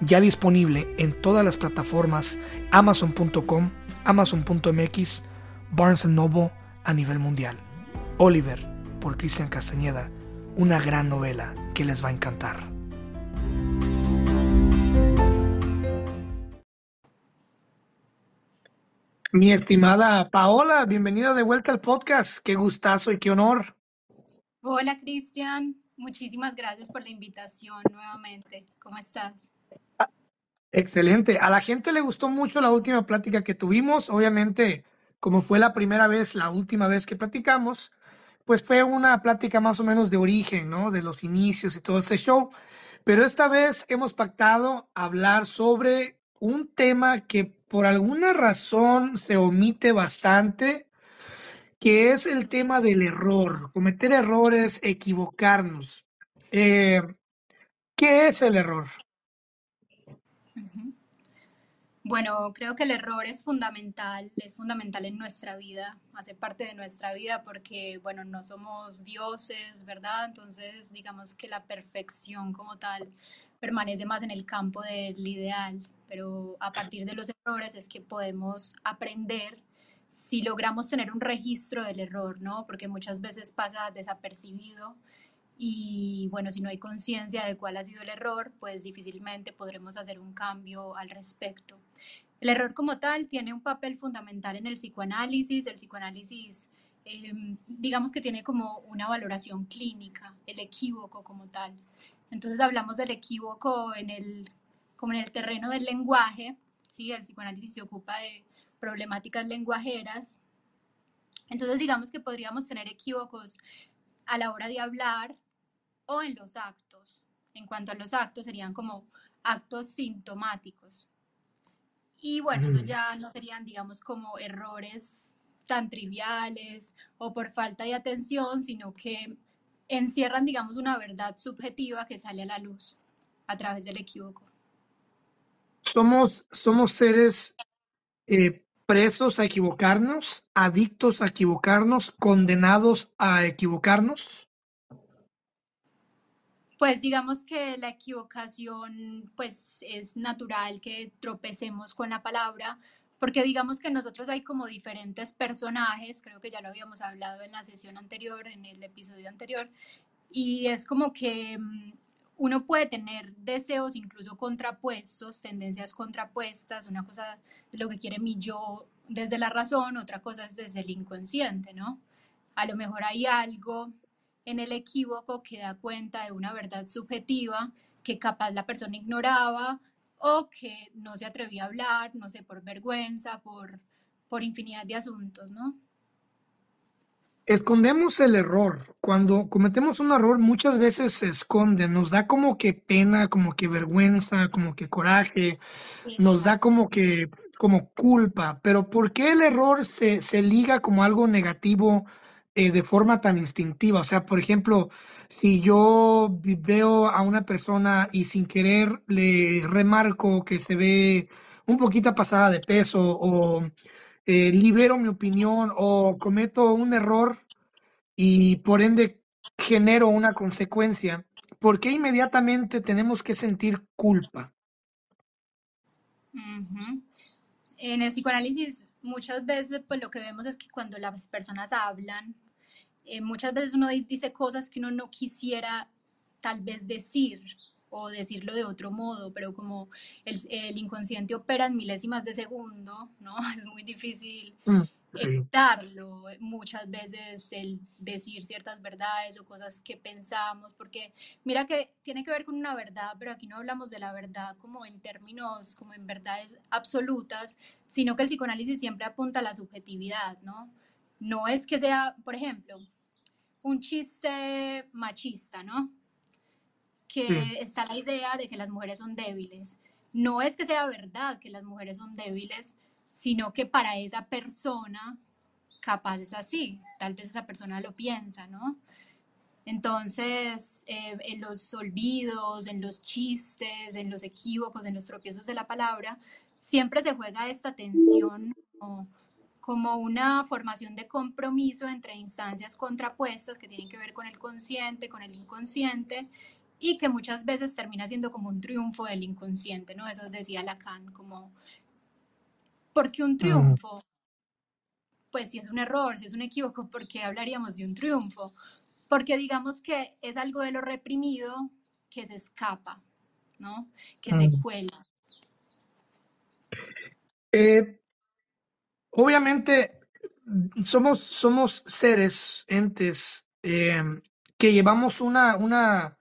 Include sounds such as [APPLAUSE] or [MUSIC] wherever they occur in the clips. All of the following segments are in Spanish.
ya disponible en todas las plataformas amazon.com, amazon.mx, Barnes Noble a nivel mundial. Oliver, por Cristian Castañeda, una gran novela que les va a encantar. Mi estimada Paola, bienvenida de vuelta al podcast. Qué gustazo y qué honor. Hola Cristian, muchísimas gracias por la invitación nuevamente. ¿Cómo estás? Excelente. A la gente le gustó mucho la última plática que tuvimos. Obviamente, como fue la primera vez, la última vez que platicamos, pues fue una plática más o menos de origen, ¿no? De los inicios y todo este show. Pero esta vez hemos pactado hablar sobre un tema que por alguna razón se omite bastante, que es el tema del error, cometer errores, equivocarnos. Eh, ¿Qué es el error? Bueno, creo que el error es fundamental, es fundamental en nuestra vida, hace parte de nuestra vida porque, bueno, no somos dioses, ¿verdad? Entonces, digamos que la perfección como tal permanece más en el campo del ideal, pero a partir de los errores es que podemos aprender si logramos tener un registro del error, ¿no? Porque muchas veces pasa desapercibido y bueno, si no hay conciencia de cuál ha sido el error, pues difícilmente podremos hacer un cambio al respecto. El error como tal tiene un papel fundamental en el psicoanálisis. El psicoanálisis, em, digamos que tiene como una valoración clínica, el equívoco como tal. Entonces hablamos del equívoco en el, como en el terreno del lenguaje, ¿sí? El psicoanálisis se ocupa de problemáticas lenguajeras. Entonces digamos que podríamos tener equívocos a la hora de hablar, o en los actos. En cuanto a los actos, serían como actos sintomáticos. Y bueno, eso ya no serían, digamos, como errores tan triviales o por falta de atención, sino que encierran, digamos, una verdad subjetiva que sale a la luz a través del equívoco. Somos, somos seres eh, presos a equivocarnos, adictos a equivocarnos, condenados a equivocarnos. Pues digamos que la equivocación, pues es natural que tropecemos con la palabra, porque digamos que nosotros hay como diferentes personajes, creo que ya lo habíamos hablado en la sesión anterior, en el episodio anterior, y es como que mm, uno puede tener deseos incluso contrapuestos, tendencias contrapuestas, una cosa de lo que quiere mi yo desde la razón, otra cosa es desde el inconsciente, ¿no? A lo mejor hay algo en el equívoco que da cuenta de una verdad subjetiva que capaz la persona ignoraba o que no se atrevía a hablar, no sé, por vergüenza, por, por infinidad de asuntos, ¿no? Escondemos el error. Cuando cometemos un error muchas veces se esconde, nos da como que pena, como que vergüenza, como que coraje, nos da como que como culpa, pero ¿por qué el error se, se liga como algo negativo eh, de forma tan instintiva. O sea, por ejemplo, si yo veo a una persona y sin querer le remarco que se ve un poquito pasada de peso o eh, libero mi opinión o cometo un error y por ende genero una consecuencia, ¿por qué inmediatamente tenemos que sentir culpa? En el psicoanálisis muchas veces pues lo que vemos es que cuando las personas hablan eh, muchas veces uno dice cosas que uno no quisiera tal vez decir o decirlo de otro modo, pero como el, el inconsciente opera en milésimas de segundo, ¿no? [LAUGHS] Es muy difícil mm, evitarlo muchas veces el decir ciertas verdades o cosas que pensamos, porque mira que tiene que ver con una verdad, pero aquí no hablamos de la verdad como en términos, como en verdades absolutas, sino que el psicoanálisis siempre apunta a la subjetividad, ¿no? No es que sea, por ejemplo, un chiste machista, ¿no? Que está la idea de que las mujeres son débiles. no es que sea verdad que las mujeres son débiles, sino que para esa persona capaz es así, tal vez esa persona lo piensa, ¿no? Entonces, eh, en los olvidos, en los chistes, en los equívocos, en los tropiezos de la palabra, siempre se juega esta tensión como, una formación de compromiso entre instancias contrapuestas que tienen que ver con el consciente, con el inconsciente, y que muchas veces termina siendo como un triunfo del inconsciente, ¿no? Eso decía Lacan, como, ¿por qué un triunfo? Pues si es un error, si es un equívoco, ¿por qué hablaríamos de un triunfo? Porque digamos que es algo de lo reprimido que se escapa, ¿no? Que se mm. cuela. Eh, obviamente somos, somos seres, entes, eh, que llevamos una, una,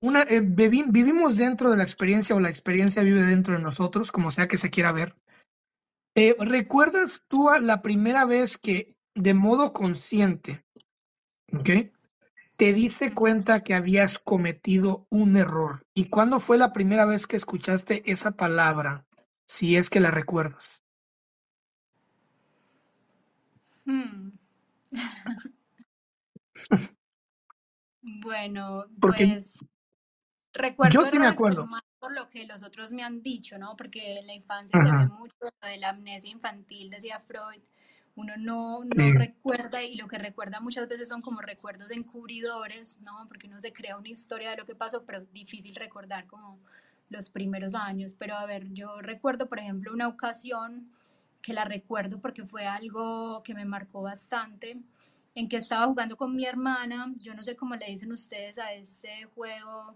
una eh, vivimos dentro de la experiencia o la experiencia vive dentro de nosotros, como sea que se quiera ver. ¿Recuerdas tú la primera vez que de modo consciente, te diste cuenta que habías cometido un error? ¿Y cuándo fue la primera vez que escuchaste esa palabra, si es que la recuerdas? Hmm. [LAUGHS] bueno, pues recuerdo yo sí me acuerdo. más por lo que los otros me han dicho, ¿no? Porque en la infancia se ve mucho de la amnesia infantil, decía Freud, uno no, no recuerda y lo que recuerda muchas veces son como recuerdos encubridores, ¿no? Porque uno se crea una historia de lo que pasó, pero difícil recordar como los primeros años. Pero a ver, yo recuerdo, por ejemplo, una ocasión que la recuerdo porque fue algo que me marcó bastante, en que estaba jugando con mi hermana, yo no sé cómo le dicen ustedes a este juego,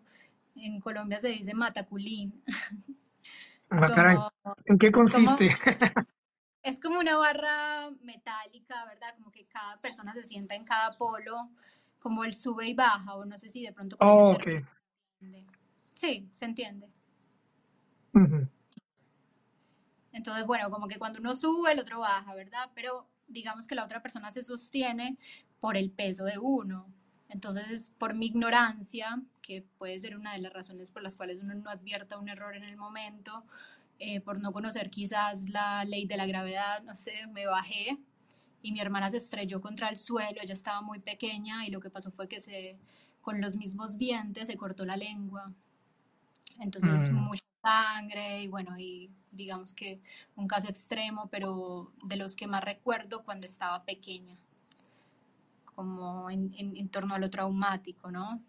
en Colombia se dice mataculín. Ah, ¿En qué consiste? [LAUGHS] Es como una barra metálica, ¿verdad? Como que cada persona se sienta en cada polo, como el sube y baja, o no sé si de pronto... Oh, Sí, se entiende. Entonces, bueno, como que cuando uno sube, el otro baja, ¿verdad? Pero digamos que la otra persona se sostiene por el peso de uno. Entonces, por mi ignorancia, que puede ser una de las razones por las cuales uno no advierta un error en el momento, eh, por no conocer quizás la ley de la gravedad, no sé, me bajé y mi hermana se estrelló contra el suelo, ella estaba muy pequeña y lo que pasó fue que se, con los mismos dientes se cortó la lengua. Entonces, mm. mucha sangre y bueno, y digamos que un caso extremo, pero de los que más recuerdo cuando estaba pequeña, como en, en torno a lo traumático, ¿no?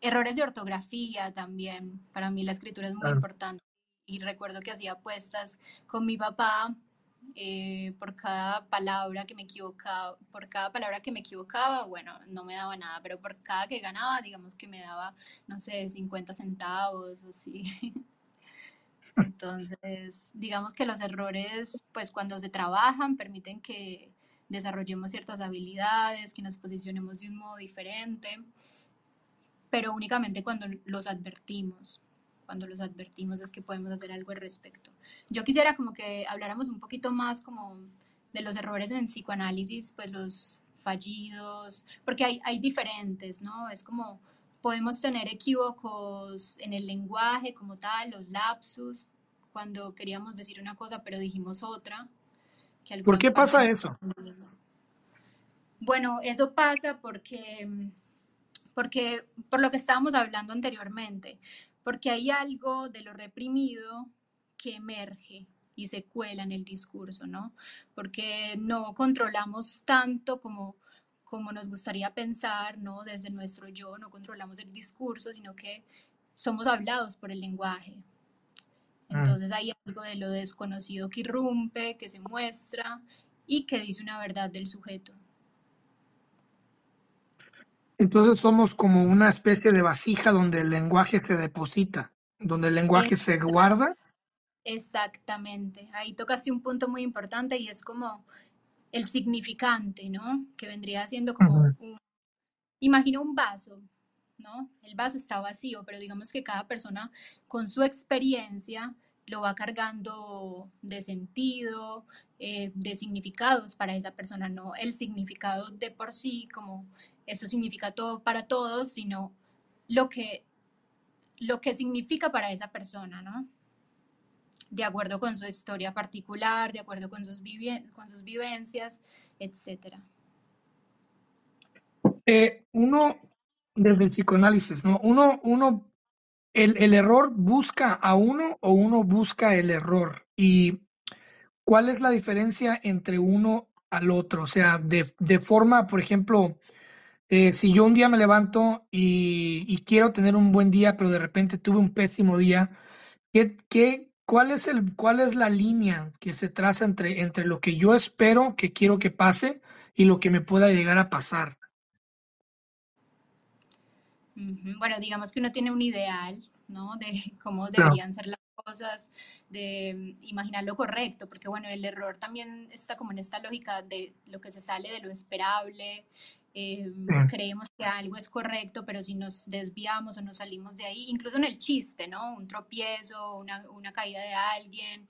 Errores de ortografía también, para mí la escritura es muy importante y recuerdo que hacía apuestas con mi papá eh, por cada palabra que me equivocaba, por cada palabra que me equivocaba, bueno, no me daba nada, pero por cada que ganaba, digamos que me daba, no sé, 50 centavos, así. [LAUGHS] Entonces, digamos que los errores, pues cuando se trabajan, permiten que desarrollemos ciertas habilidades, que nos posicionemos de un modo diferente, pero únicamente cuando los advertimos cuando los advertimos es que podemos hacer algo al respecto. Yo quisiera como que habláramos un poquito más como de los errores en psicoanálisis, pues los fallidos, porque hay, hay diferentes, ¿no? Es como podemos tener equívocos en el lenguaje como tal, los lapsus, cuando queríamos decir una cosa pero dijimos otra. ¿Por qué pasa eso? Bueno, eso pasa porque, porque por lo que estábamos hablando anteriormente, porque hay algo de lo reprimido que emerge y se cuela en el discurso, ¿no? Porque no controlamos tanto como, como nos gustaría pensar, ¿no? Desde nuestro yo, no controlamos el discurso, sino que somos hablados por el lenguaje. Mm. Entonces hay algo de lo desconocido que irrumpe, que se muestra y que dice una verdad del sujeto. Entonces somos como una especie de vasija donde el lenguaje se deposita, donde el lenguaje se guarda. Exactamente. Ahí tocaste un punto muy importante y es como el significante, ¿no? Que vendría siendo como un... Imagina un vaso, ¿no? El vaso está vacío, pero digamos que cada persona con su experiencia lo va cargando de sentido, eh, de significados para esa persona, no el significado de por sí, como eso significa todo para todos, sino lo que, lo que significa para esa persona, ¿no? de acuerdo con su historia particular, de acuerdo con sus, con sus vivencias, etc. Eh, uno, desde el psicoanálisis, ¿no? Uno, uno el, el, error busca a uno o uno busca el error. ¿Y cuál es la diferencia entre uno al otro? O sea, de, de forma, por ejemplo, eh, si yo un día me levanto y, y, quiero tener un buen día, pero de repente tuve un pésimo día, ¿qué, qué, cuál, es el, ¿cuál es la línea que se traza entre, entre lo que yo espero que quiero que pase y lo que me pueda llegar a pasar? Bueno, digamos que uno tiene un ideal, ¿no? De [LAUGHS] cómo deberían ser las cosas, de imaginar lo correcto, porque bueno, el error también está como en esta lógica de lo que se sale de lo esperable, eh, creemos que algo es correcto, pero si nos desviamos o nos salimos de ahí, incluso en el chiste, ¿no? Un tropiezo, una, una caída de alguien,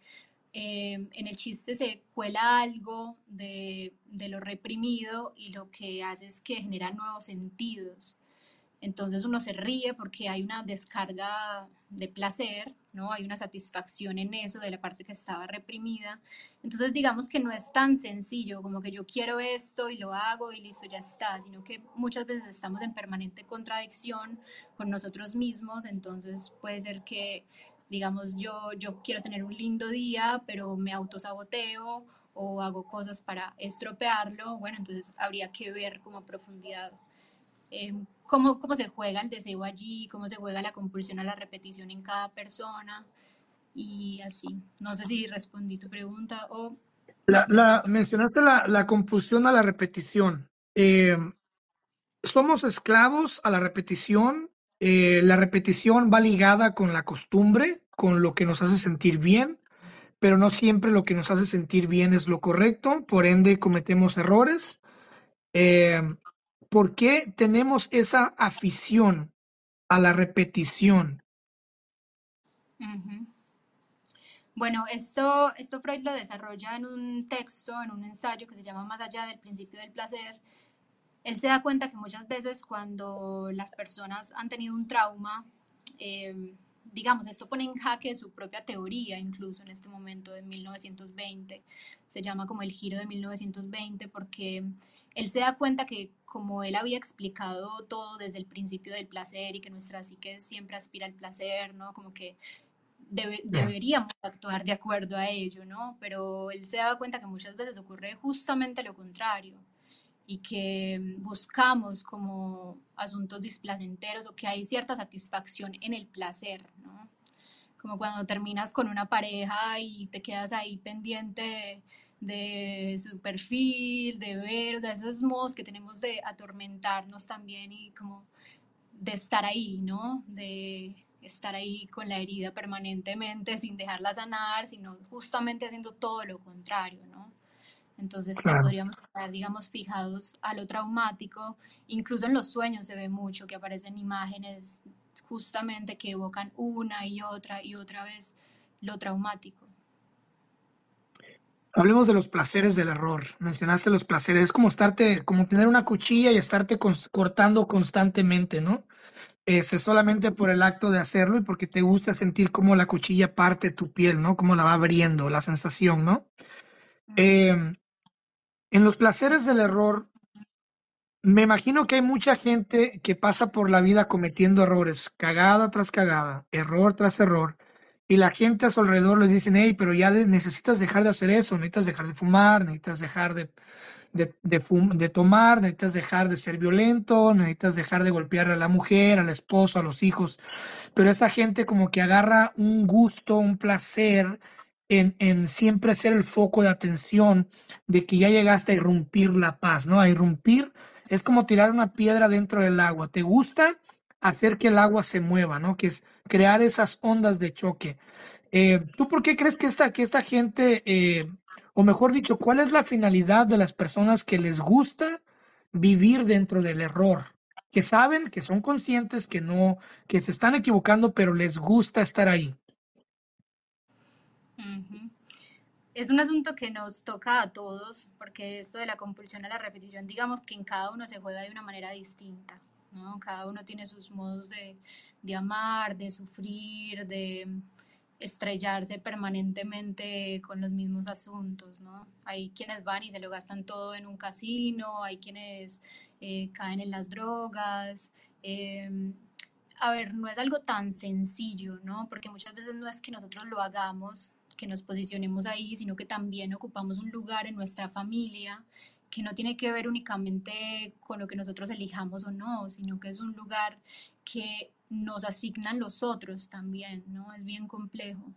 eh, en el chiste se cuela algo de, de, lo reprimido y lo que hace es que genera nuevos sentidos. Entonces uno se ríe porque hay una descarga de placer, ¿no? Hay una satisfacción en eso de la parte que estaba reprimida. Entonces digamos que no es tan sencillo como que yo quiero esto y lo hago y listo, ya está, sino que muchas veces estamos en permanente contradicción con nosotros mismos, entonces puede ser que digamos yo yo quiero tener un lindo día, pero me autosaboteo o hago cosas para estropearlo, bueno, entonces habría que ver como a profundidad eh, cómo, cómo se juega el deseo allí, cómo se juega la compulsión a la repetición en cada persona y así. No sé si respondí tu pregunta o... La, la mencionaste la, la, compulsión a la repetición. Eh, somos esclavos a la repetición. Eh, la repetición va ligada con la costumbre, con lo que nos hace sentir bien, pero no siempre lo que nos hace sentir bien es lo correcto, por ende cometemos errores. Eh, ¿Por qué tenemos esa afición a la repetición? Bueno, esto, esto Freud lo desarrolla en un texto, en un ensayo que se llama Más allá del principio del placer. Él se da cuenta que muchas veces cuando las personas han tenido un trauma, eh, digamos, esto pone en jaque su propia teoría, incluso en este momento de 1920. Se llama como el giro de 1920 porque él se da cuenta que como él había explicado todo desde el principio del placer y que nuestra psique siempre aspira al placer, ¿no? Como que deberíamos actuar de acuerdo a ello, ¿no? Pero él se da cuenta que muchas veces ocurre justamente lo contrario y que buscamos como asuntos displacenteros o que hay cierta satisfacción en el placer, ¿no? Como cuando terminas con una pareja y te quedas ahí pendiente de, su perfil, de ver, o sea, esos modos que tenemos de atormentarnos también y como de estar ahí, ¿no? De estar ahí con la herida permanentemente sin dejarla sanar, sino justamente haciendo todo lo contrario, ¿no? Entonces podríamos estar, digamos, fijados a lo traumático. Incluso en los sueños se ve mucho que aparecen imágenes justamente que evocan una y otra y otra vez lo traumático. Hablemos de los placeres del error. Mencionaste los placeres. Es como estarte, como tener una cuchilla y estarte cortando constantemente, ¿no? Es este, solamente por el acto de hacerlo y porque te gusta sentir cómo la cuchilla parte tu piel, ¿no? Cómo la va abriendo, la sensación, ¿no? Eh, en los placeres del error, me imagino que hay mucha gente que pasa por la vida cometiendo errores, cagada tras cagada, error tras error, y la gente a su alrededor les dicen, hey, pero ya necesitas dejar de hacer eso, necesitas dejar de fumar, necesitas dejar de, de, de, tomar, necesitas dejar de ser violento, necesitas dejar de golpear a la mujer, al esposo, a los hijos. Pero esa gente como que agarra un gusto, un placer en, siempre ser el foco de atención de que ya llegaste a irrumpir la paz, ¿no? A irrumpir es como tirar una piedra dentro del agua. ¿Te gusta hacer que el agua se mueva, ¿no? Que es crear esas ondas de choque. Eh, ¿Tú por qué crees que esta, que esta gente, eh, o mejor dicho, cuál es la finalidad de las personas que les gusta vivir dentro del error? Que saben, que son conscientes, que no, que se están equivocando, pero les gusta estar ahí. Es un asunto que nos toca a todos, porque esto de la compulsión a la repetición, digamos que en cada uno se juega de una manera distinta, ¿no? Cada uno tiene sus modos de, de amar, de sufrir, de, estrellarse permanentemente con los mismos asuntos, ¿no? Hay quienes van y se lo gastan todo en un casino, hay quienes eh, caen en las drogas. Em, a ver, no es algo tan sencillo, ¿no? Porque muchas veces no es que nosotros lo hagamos, que nos posicionemos ahí, sino que también ocupamos un lugar en nuestra familia que no tiene que ver únicamente con lo que nosotros elijamos o no, sino que es un lugar que nos asignan los otros también, ¿no? Es bien complejo.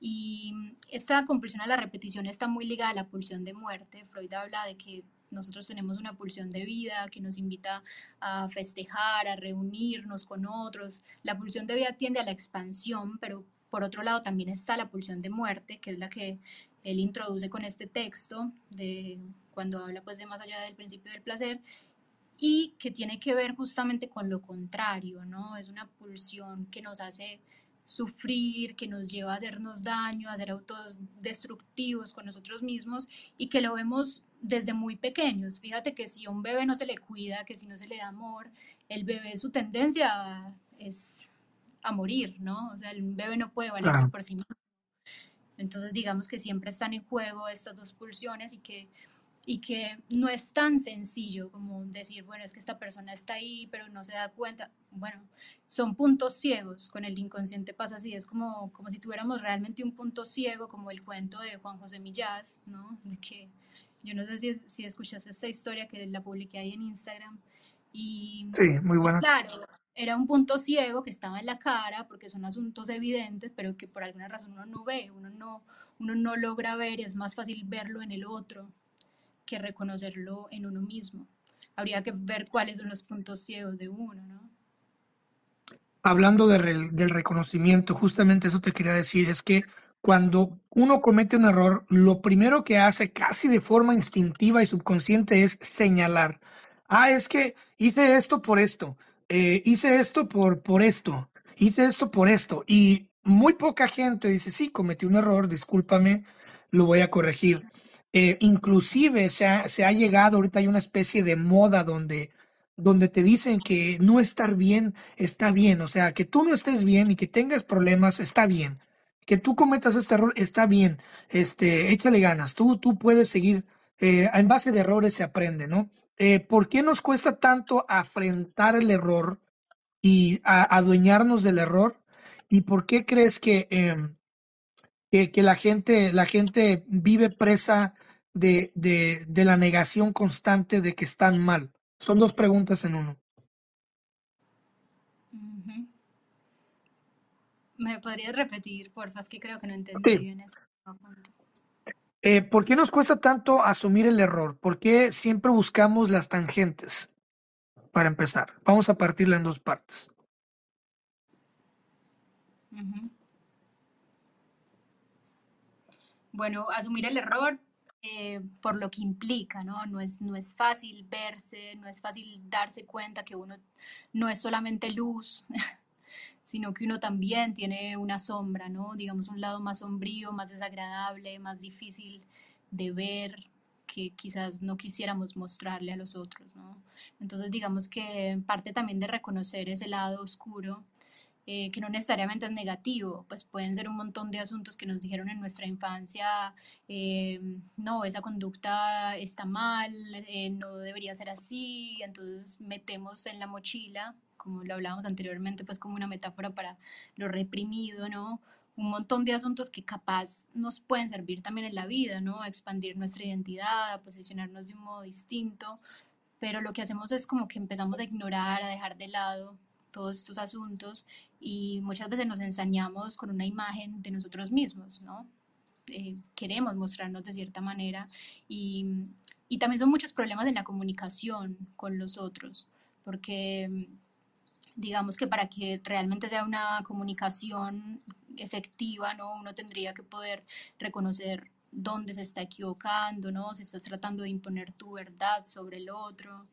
Y esta compulsión a la repetición está muy ligada a la pulsión de muerte. Freud habla de que nosotros tenemos una pulsión de vida que nos invita a festejar, a reunirnos con otros. La pulsión de vida tiende a la expansión, pero por otro lado también está la pulsión de muerte, que es la que él introduce con este texto, de cuando habla pues de más allá del principio del placer, y que tiene que ver justamente con lo contrario, ¿no? Es una pulsión que nos hace sufrir, que nos lleva a hacernos daño, a ser autodestructivos con nosotros mismos y que lo vemos desde muy pequeños. Fíjate que si a un bebé no se le cuida, que si no se le da amor, el bebé su tendencia es a morir, ¿no? O sea, el bebé no puede valerse por sí mismo. Entonces, digamos que siempre están en juego estas dos pulsiones y que y que no es tan sencillo como decir, bueno, es que esta persona está ahí, pero no se da cuenta. Bueno, son puntos ciegos, con el inconsciente pasa así, es como, como si tuviéramos realmente un punto ciego, como el cuento de Juan José Millás, ¿no? De que yo no sé si, si escuchaste esta historia que la publiqué ahí en Instagram. Y, sí, muy buena. claro, era un punto ciego que estaba en la cara porque son asuntos evidentes, pero que por alguna razón uno no ve, uno no, uno no logra ver, es más fácil verlo en el otro que reconocerlo en uno mismo. Habría que ver cuáles son los puntos ciegos de uno, ¿no? Hablando del reconocimiento, justamente eso te quería decir, es que cuando uno comete un error, lo primero que hace casi de forma instintiva y subconsciente es señalar. Ah, es que hice esto por esto, eh, hice esto por, por esto, hice esto por esto. Y muy poca gente dice, sí, cometí un error, discúlpame, lo voy a corregir. Eh, inclusive se ha, se ha, llegado, ahorita hay una especie de moda donde, donde te dicen que no estar bien está bien, o sea, que tú no estés bien y que tengas problemas está bien, que tú cometas este error está bien, este, échale ganas, tú, tú puedes seguir, eh, en base de errores se aprende, ¿no? Eh, ¿Por qué nos cuesta tanto afrontar el error y adueñarnos del error? ¿Y por qué crees que... Em, que, la, gente, la gente vive presa de, de, la negación constante de que están mal? Son dos preguntas en uno. ¿Me podrías repetir, porfa? Es que creo que no entendí bien eso. Eh, ¿Por qué nos cuesta tanto asumir el error? ¿Por qué siempre buscamos las tangentes? Para empezar, vamos a partirla en dos partes. Bueno, asumir el error eh, por lo que implica, ¿no? No es, no es fácil verse, no es fácil darse cuenta que uno no es solamente luz, [LAUGHS] sino que uno también tiene una sombra, ¿no? Digamos, un lado más sombrío, más desagradable, más difícil de ver, que quizás no quisiéramos mostrarle a los otros, ¿no? Entonces, digamos que parte también de reconocer ese lado oscuro eh, que no necesariamente es negativo, pues pueden ser un montón de asuntos que nos dijeron en nuestra infancia, eh, no, esa conducta está mal, eh, no debería ser así, entonces metemos en la mochila, como lo hablábamos anteriormente, pues como una metáfora para lo reprimido, ¿no? Un montón de asuntos que capaz nos pueden servir también en la vida, ¿no? A expandir nuestra identidad, a posicionarnos de un modo distinto, pero lo que hacemos es como que empezamos a ignorar, a dejar de lado todos estos asuntos y muchas veces nos ensañamos con una imagen de nosotros mismos, ¿no? Eh, queremos mostrarnos de cierta manera y, y también son muchos problemas en la comunicación con los otros, porque digamos que para que realmente sea una comunicación efectiva, ¿no? Uno tendría que poder reconocer dónde se está equivocando, ¿no? Si estás tratando de imponer tu verdad sobre el otro,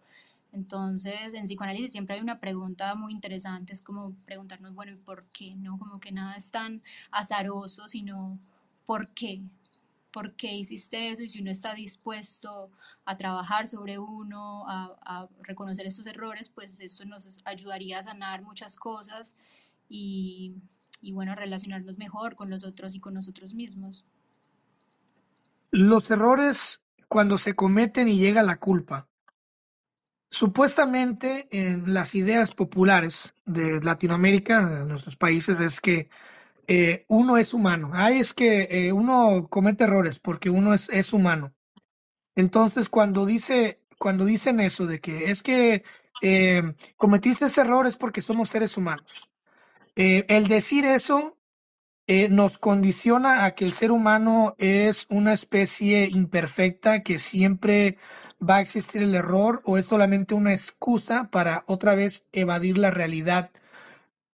entonces, en psicoanálisis siempre hay una pregunta muy interesante, es como preguntarnos, bueno, ¿y por qué? ¿No? Como que nada es tan azaroso, sino ¿por qué? ¿Por qué hiciste eso? Y si uno está dispuesto a trabajar sobre uno, a, reconocer estos errores, pues esto nos ayudaría a sanar muchas cosas y, y bueno, relacionarnos mejor con los otros y con nosotros mismos. Los errores cuando se cometen y llega la culpa. Supuestamente en las ideas populares de Latinoamérica, de nuestros países, es que eh, uno es humano. Ah, es que eh, uno comete errores porque uno es, es humano. Entonces, cuando dice, cuando dicen eso de que es que eh, cometiste ese error es porque somos seres humanos. Eh, el decir eso eh, nos condiciona a que el ser humano es una especie imperfecta, que siempre va a existir el error o es solamente una excusa para otra vez evadir la realidad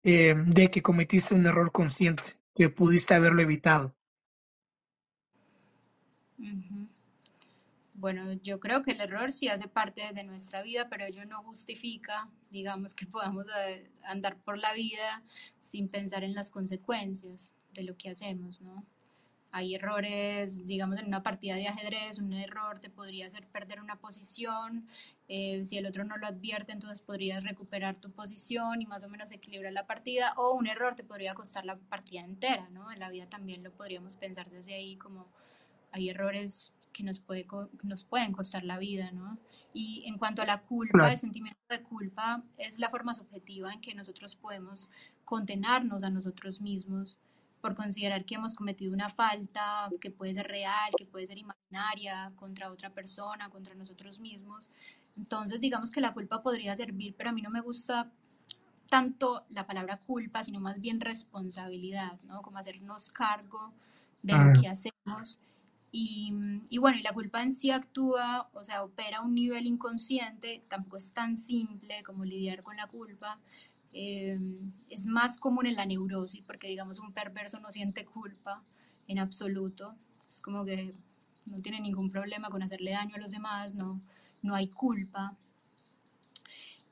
de que cometiste un error consciente, que pudiste haberlo evitado. Bueno, yo creo que el error sí hace parte de nuestra vida, pero ello no justifica, digamos, que podamos eh, andar por la vida sin pensar en las consecuencias de lo que hacemos, ¿no? Hay errores, digamos, en una partida de ajedrez, un error te podría hacer perder una posición, eh, si el otro no lo advierte, entonces podrías recuperar tu posición y más o menos equilibrar la partida, o un error te podría costar la partida entera, ¿no? En la vida también lo podríamos pensar desde ahí como hay errores que nos, puede, nos pueden costar la vida, ¿no? Y en cuanto a la culpa, el sentimiento de culpa es la forma subjetiva en que nosotros podemos condenarnos a nosotros mismos por considerar que hemos cometido una falta que puede ser real, que puede ser imaginaria contra otra persona, contra nosotros mismos. Entonces, digamos que la culpa podría servir, pero a mí no me gusta tanto la palabra culpa, sino más bien responsabilidad, ¿no? Como hacernos cargo de lo que hacemos y, y, bueno, y la culpa en sí actúa, o sea, opera a un nivel inconsciente, tampoco es tan simple como lidiar con la culpa. Eh, es más común en la neurosis, porque digamos un perverso no siente culpa en absoluto. Es como que no tiene ningún problema con hacerle daño a los demás, no, no hay culpa.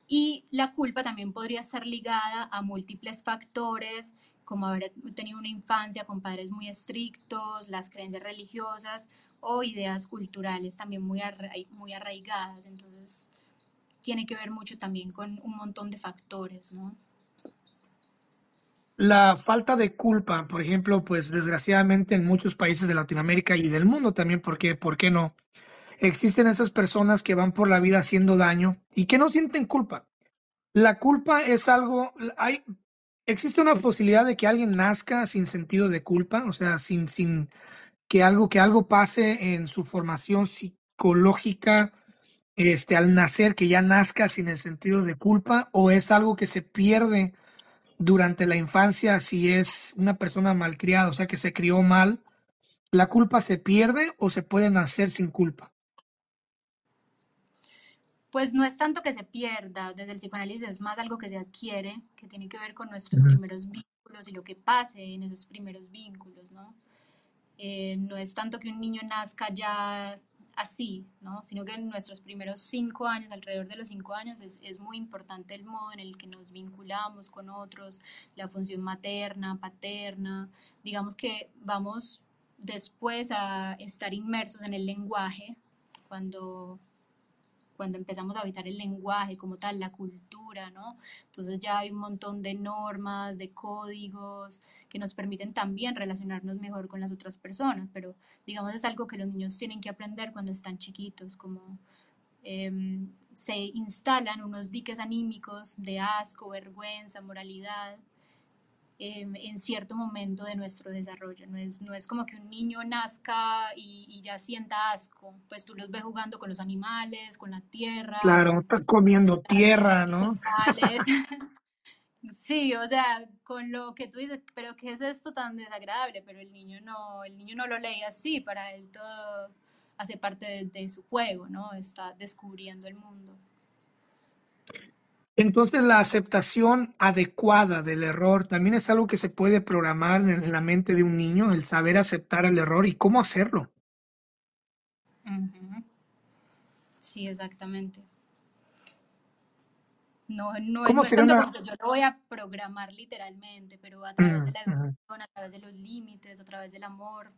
Y la culpa también podría ser ligada a múltiples factores como haber tenido una infancia con padres muy estrictos, las creencias religiosas o ideas culturales también muy, muy arraigadas. Entonces, tiene que ver mucho también con un montón de factores, ¿no? La falta de culpa, por ejemplo, pues desgraciadamente en muchos países de Latinoamérica y del mundo también, porque, ¿por qué no? Existen esas personas que van por la vida haciendo daño y que no sienten culpa. La culpa es algo, hay, ¿Existe una posibilidad de que alguien nazca sin sentido de culpa? O sea, sin, sin que algo, que algo pase en su formación psicológica este, al nacer, que ya nazca sin el sentido de culpa, o es algo que se pierde durante la infancia si es una persona malcriada, o sea, que se crió mal, ¿la culpa se pierde o se puede nacer sin culpa? Pues no es tanto que se pierda, desde el psicoanálisis es más algo que se adquiere, que tiene que ver con nuestros primeros vínculos y lo que pase en esos primeros vínculos, ¿no? Eh, no es tanto que un niño nazca ya así, ¿no? Sino que en nuestros primeros cinco años, alrededor de los cinco años, es, es muy importante el modo en el que nos vinculamos con otros, la función materna, paterna, digamos que vamos después a estar inmersos en el lenguaje cuando cuando empezamos a habitar el lenguaje como tal, la cultura, ¿no? Entonces ya hay un montón de normas, de códigos que nos permiten también relacionarnos mejor con las otras personas, pero digamos es algo que los niños tienen que aprender cuando están chiquitos, como em, se instalan unos diques anímicos de asco, vergüenza, moralidad, en cierto momento de nuestro desarrollo. No es, no es como que un niño nazca y, ya sienta asco, pues tú los ves jugando con los animales, con la tierra. Claro, estás comiendo tierra, ¿no? [LAUGHS] Sí, o sea, con lo que tú dices, pero ¿qué es esto tan desagradable? Pero el niño no, el niño no lo lee así, para él todo hace parte de su juego, ¿no? Está descubriendo el mundo. Entonces la aceptación adecuada del error también es algo que se puede programar en la mente de un niño, el saber aceptar el error y cómo hacerlo. Sí, exactamente. No, no, no es tanto yo lo voy a programar literalmente, pero a través de la educación, a través de los límites, a través del amor.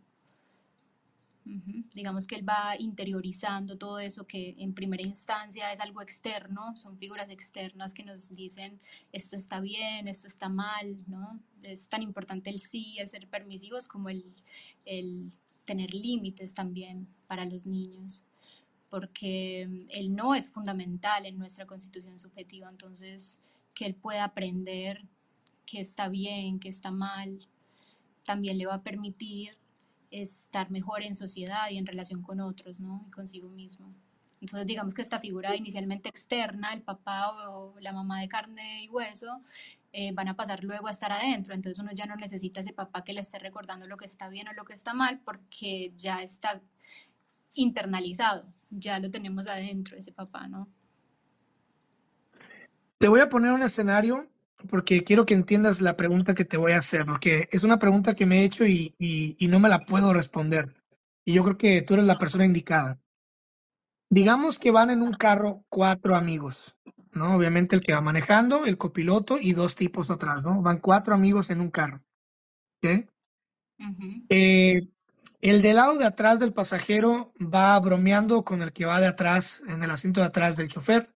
Digamos que él va interiorizando todo eso que en primera instancia es algo externo, son figuras externas que nos dicen esto está bien, esto está mal, ¿no? Es tan importante el sí, el ser permisivos como el, el tener límites también para los niños, porque el no es fundamental en nuestra constitución subjetiva, entonces que él pueda aprender que está bien, que está mal, también le va a permitir estar mejor en sociedad y en relación con otros, ¿no? Y consigo mismo. Entonces, digamos que esta figura inicialmente externa, el papá o la mamá de carne y hueso, eh, van a pasar luego a estar adentro. Entonces uno ya no necesita ese papá que le esté recordando lo que está bien o lo que está mal, porque ya está internalizado, ya lo tenemos adentro, ese papá, ¿no? Te voy a poner un escenario porque quiero que entiendas la pregunta que te voy a hacer, porque es una pregunta que me he hecho y, no me la puedo responder. Y yo creo que tú eres la persona indicada. Digamos que van en un carro cuatro amigos, ¿no? Obviamente el que va manejando, el copiloto y dos tipos atrás, ¿no? Van cuatro amigos en un carro. ¿Ok? Eh, el del lado de atrás del pasajero va bromeando con el que va de atrás, en el asiento de atrás del chofer.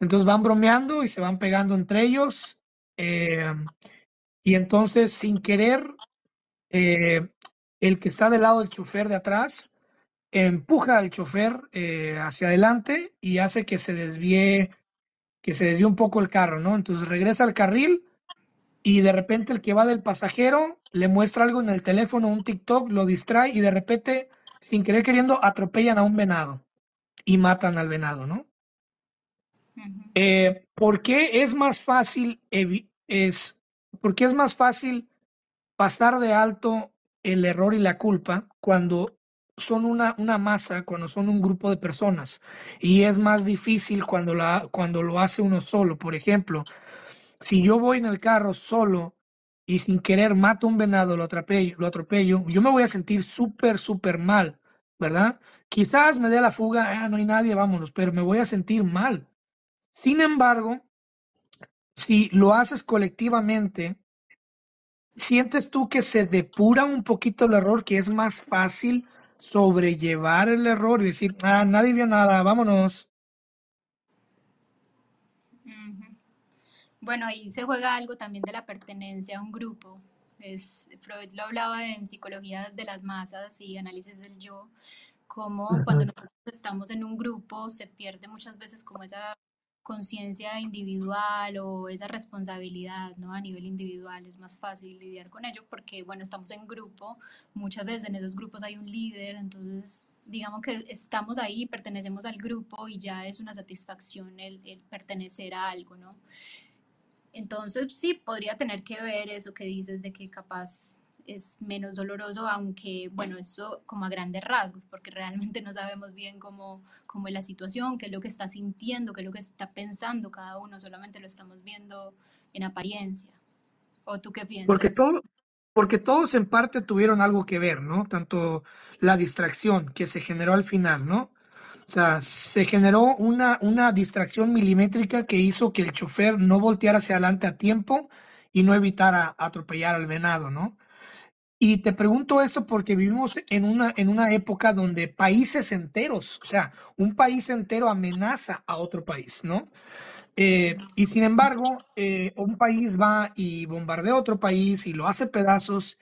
Entonces van bromeando y se van pegando entre ellos eh, y entonces, sin querer, eh, el que está del lado del chofer de atrás empuja al chofer eh, hacia adelante y hace que se desvíe, que se desvíe un poco el carro, ¿no? Entonces regresa al carril y de repente el que va del pasajero le muestra algo en el teléfono, un TikTok, lo distrae y de repente, sin querer queriendo, atropellan a un venado y matan al venado, ¿no? Eh, ¿Por qué es más fácil es porque es más fácil pasar de alto el error y la culpa cuando son una, una masa, cuando son un grupo de personas. Y es más difícil cuando, la, cuando lo hace uno solo. Por ejemplo, si yo voy en el carro solo y sin querer mato un venado, lo atropello, lo atropello yo me voy a sentir súper, súper mal, ¿verdad? Quizás me dé la fuga, ah, no hay nadie, vámonos, pero me voy a sentir mal. Sin embargo, si lo haces colectivamente, ¿sientes tú que se depura un poquito el error, que es más fácil sobrellevar el error y decir, ah, nadie vio nada, vámonos? Bueno, ahí se juega algo también de la pertenencia a un grupo. Es, Freud lo hablaba en psicología de las masas y análisis del yo, como cuando nosotros estamos en un grupo se pierde muchas veces como esa conciencia individual o esa responsabilidad ¿no? a nivel individual es más fácil lidiar con ello porque bueno estamos en grupo muchas veces en esos grupos hay un líder entonces digamos que estamos ahí pertenecemos al grupo y ya es una satisfacción el, el pertenecer a algo no entonces sí podría tener que ver eso que dices de que capaz es menos doloroso, aunque bueno, eso como a grandes rasgos, porque realmente [LAUGHS] no sabemos bien cómo, cómo es la situación, qué es lo que está sintiendo, qué es lo que está pensando cada uno, solamente lo estamos viendo en apariencia. ¿O tú qué piensas? Porque, todo, porque todos en parte tuvieron algo que ver, ¿no? Tanto la distracción que se generó al final, ¿no? O sea, se generó una, una distracción milimétrica que hizo que el chofer no volteara hacia adelante a tiempo y no evitara atropellar al venado, ¿no? Y te pregunto esto porque vivimos en una, en una época donde países enteros, o sea, un país entero amenaza a otro país, ¿no? Eh, y sin embargo, eh, un país va y bombardea otro país y lo hace pedazos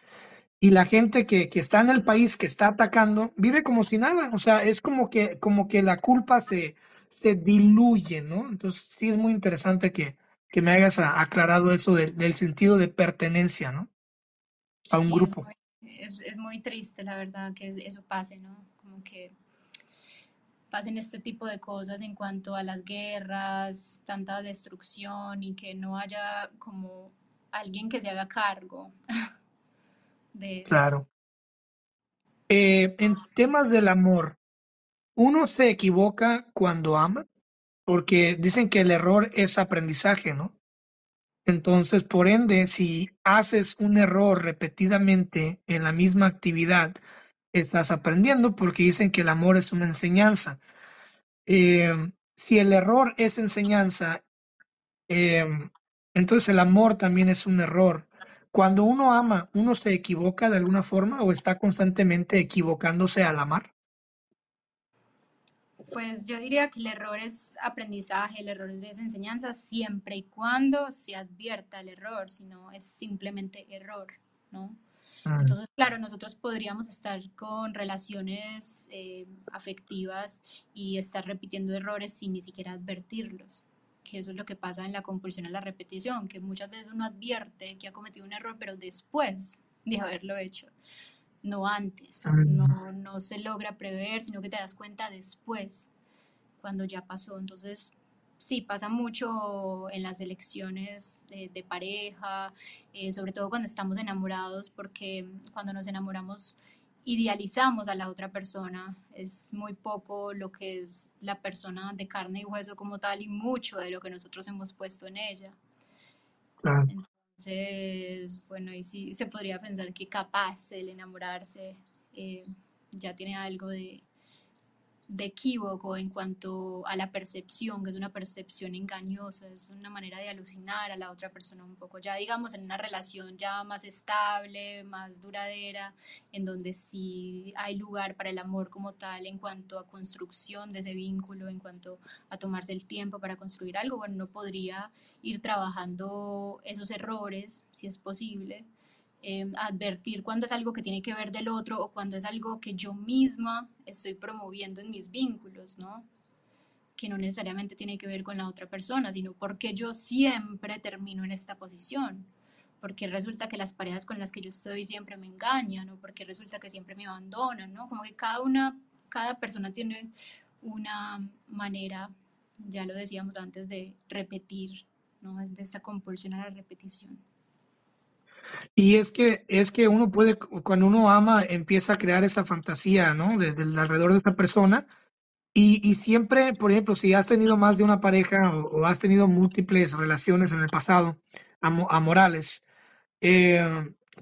y la gente que, que, está en el país que está atacando vive como si nada, o sea, es como que, como que la culpa se, se diluye, ¿no? Entonces sí es muy interesante que, que me hayas aclarado eso del sentido de pertenencia, ¿no? A un grupo. Es, es, muy triste, la verdad, que eso pase, ¿no? Como que pasen este tipo de cosas en cuanto a las guerras, tanta destrucción y que no haya como alguien que se haga cargo [LAUGHS] de eso. Claro. Eh, en temas del amor, uno se equivoca cuando ama, porque dicen que el error es aprendizaje, ¿no? Entonces, por ende, si haces un error repetidamente en la misma actividad, estás aprendiendo porque dicen que el amor es una enseñanza. Em, si el error es enseñanza, em, entonces el amor también es un error. Cuando uno ama, ¿uno se equivoca de alguna forma o está constantemente equivocándose al amar? Pues yo diría que el error es aprendizaje, el error es enseñanza siempre y cuando se advierta el error, si no es simplemente error, ¿no? Mm, Entonces, claro, nosotros podríamos estar con relaciones eh, afectivas y estar repitiendo errores sin ni siquiera advertirlos, que eso es lo que pasa en la compulsión a la repetición, que muchas veces uno advierte que ha cometido un error, pero después de haberlo hecho, no antes, no, mm, no se logra prever, sino que te das cuenta después, cuando ya pasó. Entonces, sí, pasa mucho en las elecciones de, de pareja, eh, sobre todo cuando estamos enamorados, porque cuando nos enamoramos idealizamos a la otra persona, es muy poco lo que es la persona de carne y hueso como tal y mucho de lo que nosotros hemos puesto en ella. claro. Entonces, bueno, y sí se podría pensar que capaz el enamorarse eh, ya tiene algo de, de equívoco en cuanto a la percepción, que es una percepción engañosa, es una manera de alucinar a la otra persona un poco, ya digamos en una relación ya más estable, más duradera, en donde sí hay lugar para el amor como tal en cuanto a construcción de ese vínculo, en cuanto a tomarse el tiempo para construir algo, bueno, uno podría ir trabajando esos errores, si es posible, eh, advertir cuando es algo que tiene que ver del otro o cuando es algo que yo misma estoy promoviendo en mis vínculos, ¿no? Que no necesariamente tiene que ver con la otra persona, sino porque yo siempre termino en esta posición. Porque resulta que las parejas con las que yo estoy siempre me engañan, o porque resulta que siempre me abandonan, ¿no? Como que cada una, cada persona tiene una manera, ya lo decíamos antes, de repetir, ¿no? Es de esta compulsión a la repetición. Y es que, es que uno puede, cuando uno ama, empieza a crear esa fantasía, ¿no? Desde el alrededor de esa persona. Y, y siempre, por ejemplo, si has tenido más de una pareja o, has tenido múltiples relaciones en el pasado, amo- amorales, eh,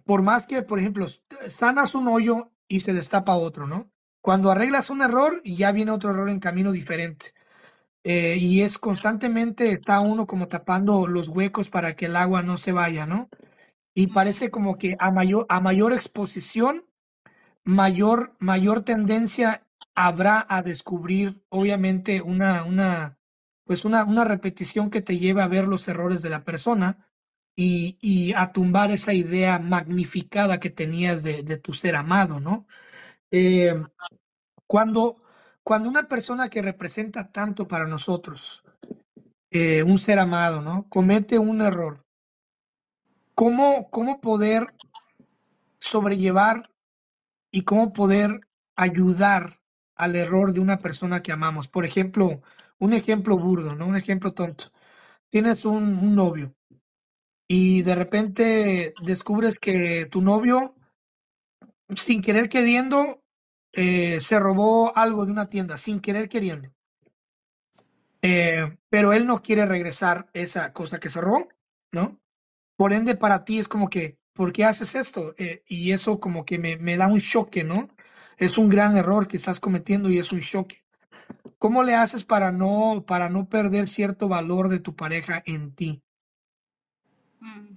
por más que, por ejemplo, sanas un hoyo y se destapa otro, ¿no? Cuando arreglas un error, ya viene otro error en camino diferente. Eh, y es constantemente, está uno como tapando los huecos para que el agua no se vaya, ¿no? Y parece como que a mayor, a mayor exposición, mayor, mayor tendencia habrá a descubrir, obviamente, una, una, pues una, una repetición que te lleve a ver los errores de la persona y, y a tumbar esa idea magnificada que tenías de, de tu ser amado, ¿no? Eh, cuando, cuando una persona que representa tanto para nosotros, eh, un ser amado, ¿no? Comete un error, ¿cómo, cómo poder sobrellevar y cómo poder ayudar al error de una persona que amamos. Por ejemplo, un ejemplo burdo, ¿no? Un ejemplo tonto. Tienes un, novio y de repente descubres que tu novio, sin querer queriendo, eh, se robó algo de una tienda, sin querer queriendo. Eh, pero él no quiere regresar esa cosa que se robó, ¿no? Por ende, para ti es como que, ¿por qué haces esto? Eh, y eso como que me, me da un choque, ¿no? Es un gran error que estás cometiendo y es un choque. ¿Cómo le haces para no, para no perder cierto valor de tu pareja en ti? Mm,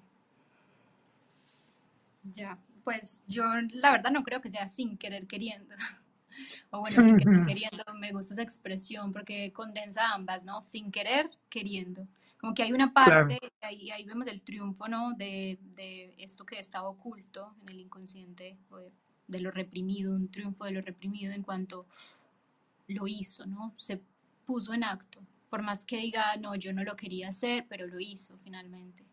ya, pues yo la verdad no creo que sea sin querer queriendo. [LAUGHS] O bueno, sin querer [LAUGHS] queriendo, me gusta esa expresión porque condensa ambas, ¿no? Sin querer queriendo. Como que hay una Claro, parte, ahí, ahí vemos el triunfo, ¿no? De, de esto que estaba oculto en el inconsciente, de, de lo reprimido, un triunfo de lo reprimido en cuanto lo hizo, ¿no? Se puso en acto. Por más que diga, no, yo no lo quería hacer, pero lo hizo finalmente.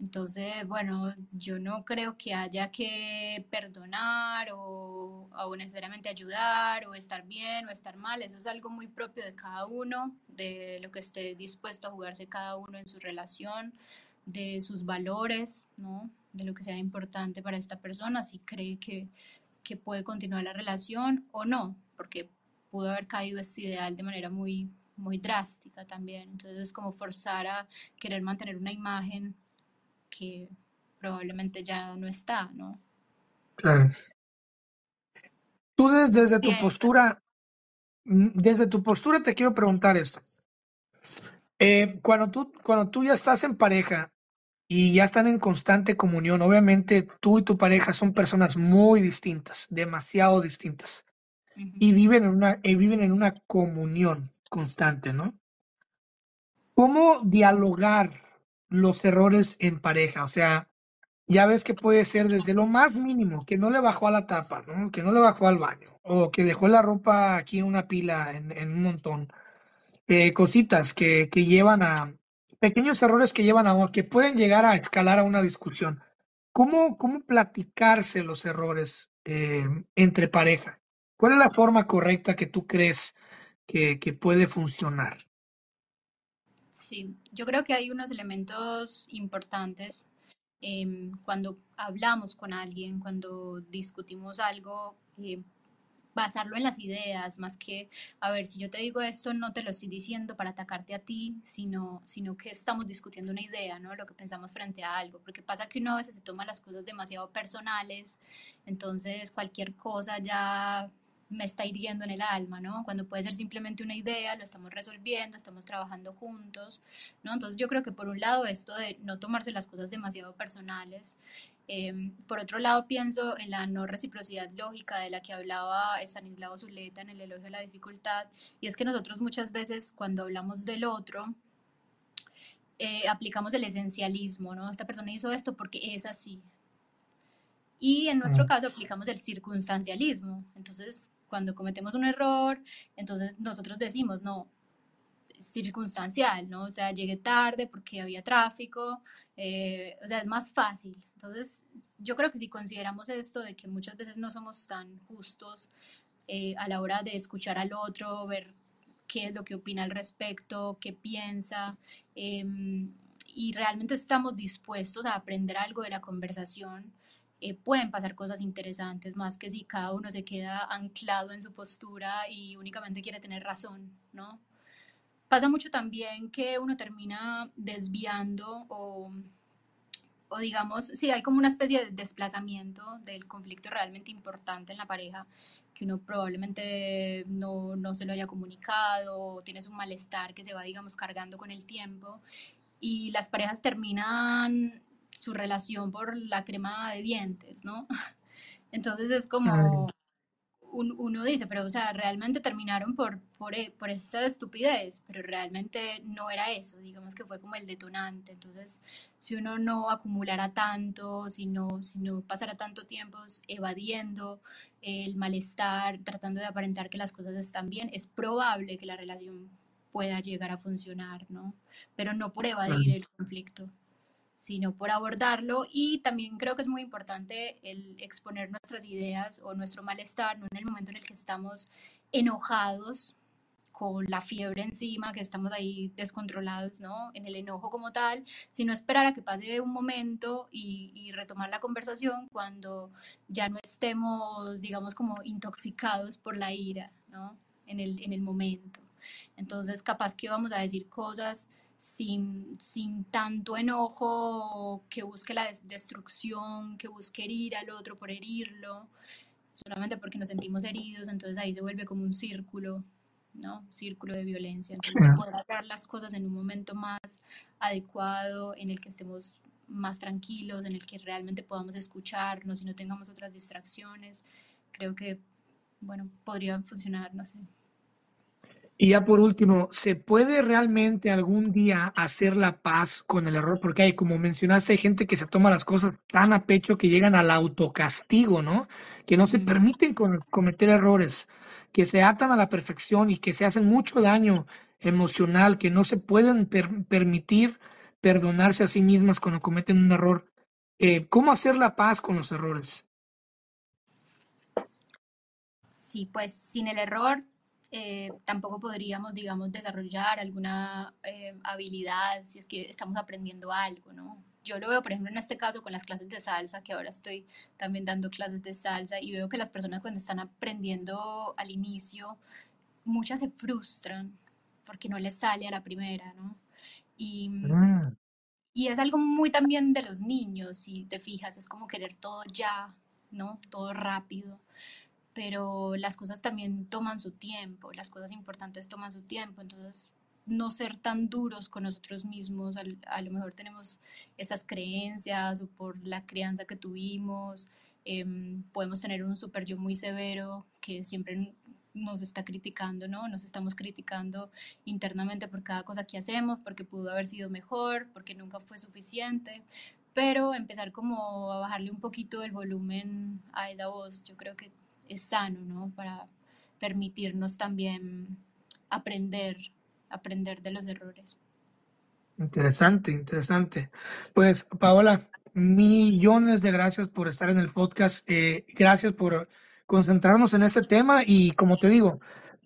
Entonces, bueno, yo no creo que haya que perdonar o, o necesariamente ayudar o estar bien o estar mal. Eso es algo muy propio de cada uno, de lo que esté dispuesto a jugarse cada uno en su relación, de sus valores, ¿no? De lo que sea importante para esta persona, si cree que, que puede continuar la relación o no, porque pudo haber caído este ideal de manera muy, muy drástica también. Entonces, es como forzar a querer mantener una imagen que probablemente ya no está, ¿no? claro. Tú des- desde tu postura, mm, desde tu postura te quiero preguntar esto. Eh, cuando tú, cuando tú ya estás en pareja y ya están en constante comunión. Obviamente tú y tu pareja son personas muy distintas, demasiado distintas, y viven en una, y viven en una comunión constante, ¿no? ¿Cómo dialogar los errores en pareja? O sea, ya ves que puede ser desde lo más mínimo, que no le bajó a la tapa, ¿no? Que no le bajó al baño, o que dejó la ropa aquí en una pila, en, un montón. Eh, cositas que, que llevan a, pequeños errores que llevan a, que pueden llegar a escalar a una discusión. ¿Cómo, cómo platicarse los errores eh, entre pareja? ¿Cuál es la forma correcta que tú crees que, que puede funcionar? Sí, yo creo que hay unos elementos importantes em, cuando hablamos con alguien, cuando discutimos algo, eh, basarlo en las ideas, más que, a ver, si yo te digo esto, no te lo estoy diciendo para atacarte a ti, sino, sino que estamos discutiendo una idea, ¿no? Lo que pensamos frente a algo, porque pasa que uno a veces se toma las cosas demasiado personales, entonces cualquier cosa ya me está hiriendo en el alma, ¿no? Cuando puede ser simplemente una idea, lo estamos resolviendo, estamos trabajando juntos, ¿no? Entonces yo creo que por un lado esto de no tomarse las cosas demasiado personales, eh, por otro lado pienso en la no reciprocidad lógica de la que hablaba Stanislao Zuleta en el elogio de la dificultad, y es que nosotros muchas veces cuando hablamos del otro, eh, aplicamos el esencialismo, ¿no? Esta persona hizo esto porque es así, y en nuestro Mm, caso aplicamos el circunstancialismo. Entonces, cuando cometemos un error, entonces nosotros decimos, no, circunstancial, ¿no? O sea, llegué tarde porque había tráfico, eh, o sea, es más fácil. Entonces, yo creo que si consideramos esto de que muchas veces no somos tan justos eh, a la hora de escuchar al otro, ver qué es lo que opina al respecto, qué piensa, eh, y realmente estamos dispuestos a aprender algo de la conversación, eh, pueden pasar cosas interesantes, más que si cada uno se queda anclado en su postura y únicamente quiere tener razón, ¿no? Pasa mucho también que uno termina desviando o, o digamos, si sí, hay como una especie de desplazamiento del conflicto realmente importante en la pareja, que uno probablemente no, no se lo haya comunicado, o tienes un malestar que se va, digamos, cargando con el tiempo, y las parejas terminan su relación por la crema de dientes, ¿no? [LAUGHS] Entonces es como, un, uno dice, pero o sea, realmente terminaron por, por, e, por, esta estupidez, pero realmente no era eso, digamos que fue como el detonante. Entonces, si uno no acumulara tanto, si no, si no pasara tanto tiempo evadiendo el malestar, tratando de aparentar que las cosas están bien, es probable que la relación pueda llegar a funcionar, ¿no? Pero no por evadir el conflicto sino por abordarlo y también creo que es muy importante el exponer nuestras ideas o nuestro malestar, no en el momento en el que estamos enojados con la fiebre encima, que estamos ahí descontrolados, ¿no? En el enojo como tal, sino esperar a que pase un momento y, retomar la conversación cuando ya no estemos, digamos, como intoxicados por la ira, ¿no? En el, en el momento. Entonces, capaz que vamos a decir cosas sin, sin tanto enojo que busque la destrucción, que busque herir al otro por herirlo, solamente porque nos sentimos heridos, entonces ahí se vuelve como un círculo, ¿no? Círculo de violencia. Entonces, poder hablar las cosas en un momento más adecuado, en el que estemos más tranquilos, en el que realmente podamos escucharnos y no tengamos otras distracciones, creo que, bueno, podría funcionar, no sé. Y ya por último, ¿se puede realmente algún día hacer la paz con el error? Porque hay, como mencionaste, hay gente que se toma las cosas tan a pecho que llegan al autocastigo, ¿no? Que no se permiten con- cometer errores, que se atan a la perfección y que se hacen mucho daño emocional, que no se pueden per- permitir perdonarse a sí mismas cuando cometen un error. Eh, ¿cómo hacer la paz con los errores? Sí, pues sin el error eh, tampoco podríamos, digamos, desarrollar alguna eh, habilidad si es que estamos aprendiendo algo, ¿no? Yo lo veo, por ejemplo, en este caso con las clases de salsa, que ahora estoy también dando clases de salsa y veo que las personas cuando están aprendiendo al inicio, muchas se frustran porque no les sale a la primera, ¿no? Y, Mm, y es algo muy también de los niños, si te fijas, es como querer todo ya, ¿no? Todo rápido pero las cosas también toman su tiempo, las cosas importantes toman su tiempo, entonces no ser tan duros con nosotros mismos. A, lo mejor tenemos esas creencias o por la crianza que tuvimos. Em, podemos tener un super yo muy severo que siempre nos está criticando, ¿no? Nos estamos criticando internamente por cada cosa que hacemos, porque pudo haber sido mejor, porque nunca fue suficiente, pero empezar como a bajarle un poquito el volumen a esa voz, yo creo que es sano, ¿no? Para permitirnos también aprender, aprender de los errores. Interesante, interesante. Pues Paola, millones de gracias por estar en el podcast. Eh, gracias por concentrarnos en este tema y como te digo,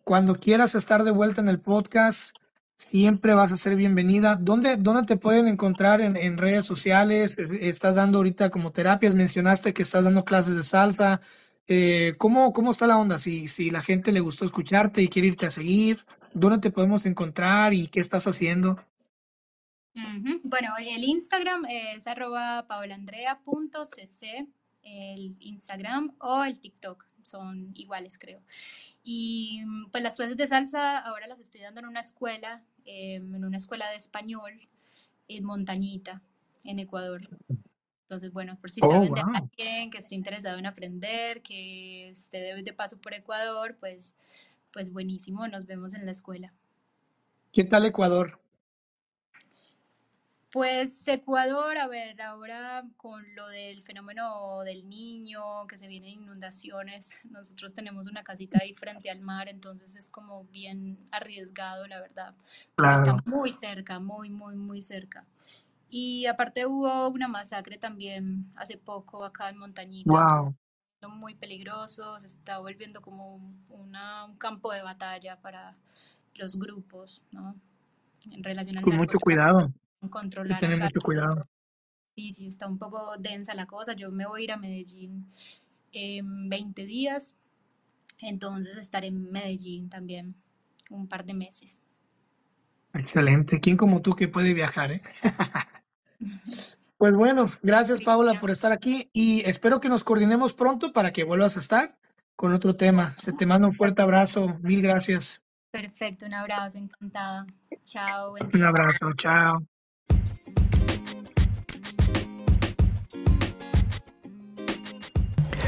cuando quieras estar de vuelta en el podcast, siempre vas a ser bienvenida. ¿Dónde, dónde te pueden encontrar en, redes sociales? ¿Estás dando ahorita como terapias? Mencionaste que estás dando clases de salsa. Eh, ¿cómo, ¿Cómo está la onda? Si, si la gente le gustó escucharte y quiere irte a seguir, ¿dónde te podemos encontrar y qué estás haciendo? Bueno, el Instagram es arroba paolandrea.cc, el Instagram o el TikTok son iguales, creo. Y pues las clases de salsa ahora las estoy dando en una escuela, em, en una escuela de español en Montañita, en Ecuador. Entonces, bueno, por si oh, saben de alguien que esté interesado en aprender, que esté de, paso por Ecuador, pues, pues buenísimo, nos vemos en la escuela. ¿Qué tal Ecuador? Pues Ecuador, a ver, ahora con lo del fenómeno del niño, que se vienen inundaciones, nosotros tenemos una casita ahí frente al mar, entonces es como bien arriesgado, la verdad. Está muy cerca, muy, muy, muy cerca. Y aparte hubo una masacre también hace poco acá en Montañita. Wow. Muy peligroso, se está volviendo como un campo de batalla para los grupos, ¿no? En relación al Con mucho cuidado controlar. tener mucho cuidado. Sí, sí, está un poco densa la cosa. Yo me voy a ir a Medellín en 20 días, entonces estaré en Medellín también un par de meses. Excelente. ¿Quién como tú que puede viajar? Eh? [LAUGHS] pues bueno, gracias Paula por estar aquí y espero que nos coordinemos pronto para que vuelvas a estar con otro tema. Se te manda un fuerte abrazo. Mil gracias. Perfecto, un abrazo, encantada. Chao. Un abrazo, chao.